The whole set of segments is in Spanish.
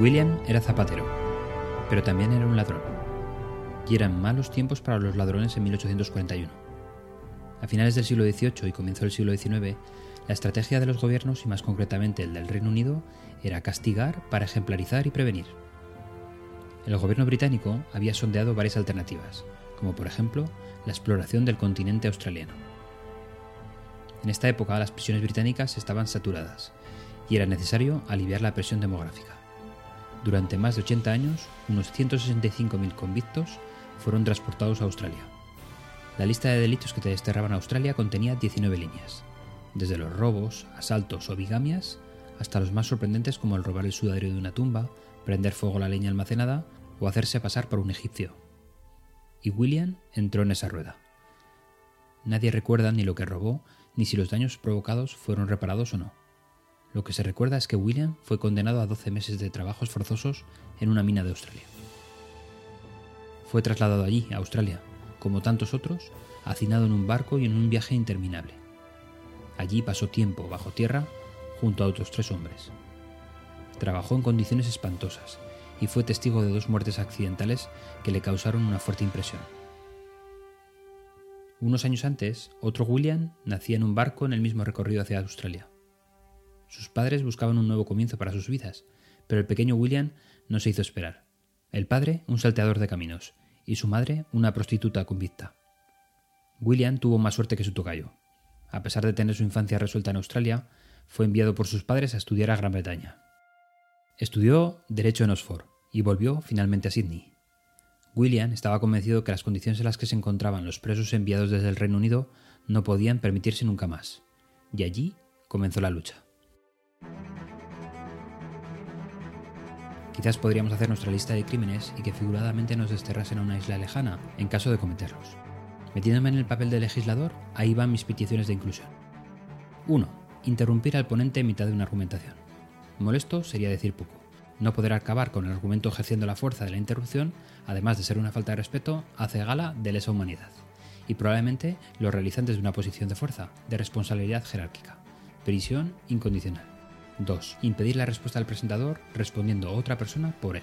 William era zapatero, pero también era un ladrón. Y eran malos tiempos para los ladrones en 1841. A finales del siglo XVIII y comienzo del siglo XIX, la estrategia de los gobiernos, y más concretamente el del Reino Unido, era castigar para ejemplarizar y prevenir. El gobierno británico había sondeado varias alternativas, como por ejemplo la exploración del continente australiano. En esta época las prisiones británicas estaban saturadas y era necesario aliviar la presión demográfica. Durante más de 80 años, unos 165.000 convictos fueron transportados a Australia. La lista de delitos que te desterraban a Australia contenía 19 líneas, desde los robos, asaltos o bigamias, hasta los más sorprendentes como el robar el sudario de una tumba, prender fuego a la leña almacenada o hacerse pasar por un egipcio. Y William entró en esa rueda. Nadie recuerda ni lo que robó, ni si los daños provocados fueron reparados o no. Lo que se recuerda es que William fue condenado a 12 meses de trabajos forzosos en una mina de Australia. Fue trasladado allí, a Australia, como tantos otros, hacinado en un barco y en un viaje interminable. Allí pasó tiempo bajo tierra junto a otros tres hombres. Trabajó en condiciones espantosas y fue testigo de dos muertes accidentales que le causaron una fuerte impresión. Unos años antes, otro William nacía en un barco en el mismo recorrido hacia Australia. Sus padres buscaban un nuevo comienzo para sus vidas, pero el pequeño William no se hizo esperar. El padre, un salteador de caminos, y su madre, una prostituta convicta. William tuvo más suerte que su tocayo. A pesar de tener su infancia resuelta en Australia, fue enviado por sus padres a estudiar a Gran Bretaña. Estudió Derecho en Oxford y volvió finalmente a Sydney. William estaba convencido que las condiciones en las que se encontraban los presos enviados desde el Reino Unido no podían permitirse nunca más, y allí comenzó la lucha. Quizás podríamos hacer nuestra lista de crímenes y que figuradamente nos desterrasen a una isla lejana en caso de cometerlos. Metiéndome en el papel de legislador, ahí van mis peticiones de inclusión. 1. Interrumpir al ponente en mitad de una argumentación. Molesto sería decir poco. No poder acabar con el argumento ejerciendo la fuerza de la interrupción, además de ser una falta de respeto, hace gala de lesa humanidad. Y probablemente lo realizan desde una posición de fuerza, de responsabilidad jerárquica. Prisión incondicional. 2. Impedir la respuesta del presentador respondiendo a otra persona por él.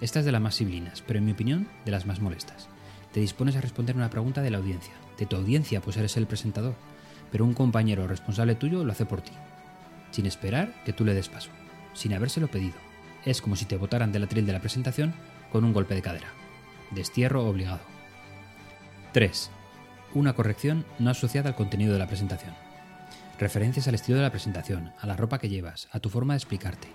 Esta es de las más sibilinas, pero en mi opinión, de las más molestas. Te dispones a responder una pregunta de la audiencia, de tu audiencia, pues eres el presentador, pero un compañero responsable tuyo lo hace por ti, sin esperar que tú le des paso, sin habérselo pedido. Es como si te botaran del atril de la presentación con un golpe de cadera. Destierro obligado. 3. Una corrección no asociada al contenido de la presentación. Referencias al estilo de la presentación, a la ropa que llevas, a tu forma de explicarte.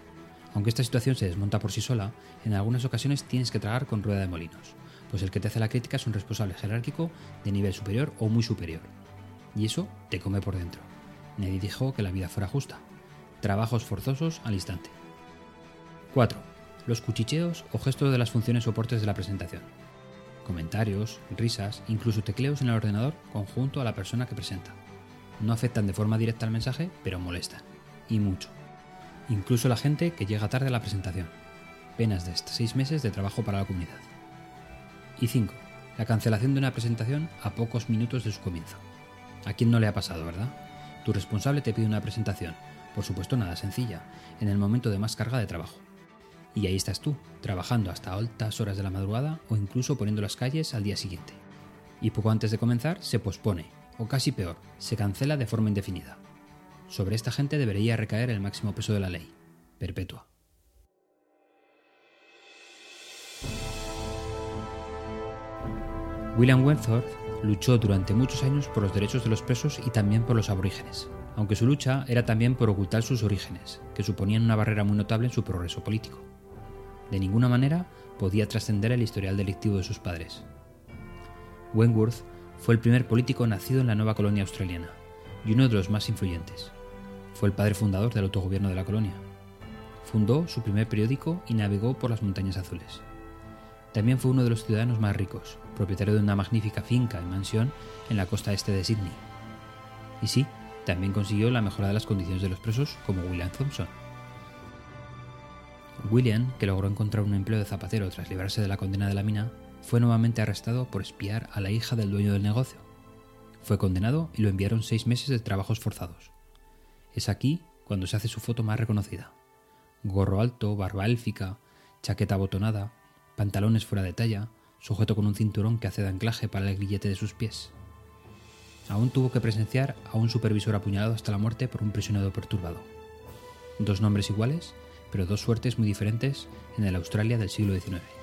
Aunque esta situación se desmonta por sí sola, en algunas ocasiones tienes que tragar con rueda de molinos, pues el que te hace la crítica es un responsable jerárquico de nivel superior o muy superior. Y eso te come por dentro. Nadie dijo que la vida fuera justa. Trabajos forzosos al instante. 4. Los cuchicheos o gestos de las funciones soportes de la presentación. Comentarios, risas, incluso tecleos en el ordenador conjunto a la persona que presenta no afectan de forma directa al mensaje, pero molestan. Y mucho. Incluso la gente que llega tarde a la presentación. Penas de hasta seis meses de trabajo para la comunidad. Y 5. La cancelación de una presentación a pocos minutos de su comienzo. ¿A quién no le ha pasado, verdad? Tu responsable te pide una presentación, por supuesto nada sencilla, en el momento de más carga de trabajo. Y ahí estás tú, trabajando hasta altas horas de la madrugada o incluso poniendo las calles al día siguiente. Y poco antes de comenzar se pospone, o casi peor, se cancela de forma indefinida. Sobre esta gente debería recaer el máximo peso de la ley, perpetua. William Wentworth luchó durante muchos años por los derechos de los presos y también por los aborígenes, aunque su lucha era también por ocultar sus orígenes, que suponían una barrera muy notable en su progreso político. De ninguna manera podía trascender el historial delictivo de sus padres. Wentworth fue el primer político nacido en la nueva colonia australiana y uno de los más influyentes. Fue el padre fundador del autogobierno de la colonia. Fundó su primer periódico y navegó por las montañas azules. También fue uno de los ciudadanos más ricos, propietario de una magnífica finca y mansión en la costa este de Sydney. Y sí, también consiguió la mejora de las condiciones de los presos como William Thompson. William, que logró encontrar un empleo de zapatero tras librarse de la condena de la mina, fue nuevamente arrestado por espiar a la hija del dueño del negocio. Fue condenado y lo enviaron seis meses de trabajos forzados. Es aquí cuando se hace su foto más reconocida. gorro alto, barba élfica, chaqueta abotonada, pantalones fuera de talla, sujeto con un cinturón que hace de anclaje para el grillete de sus pies. Aún tuvo que presenciar a un supervisor apuñalado hasta la muerte por un prisionero perturbado. Dos nombres iguales, pero dos suertes muy diferentes en el Australia del siglo XIX.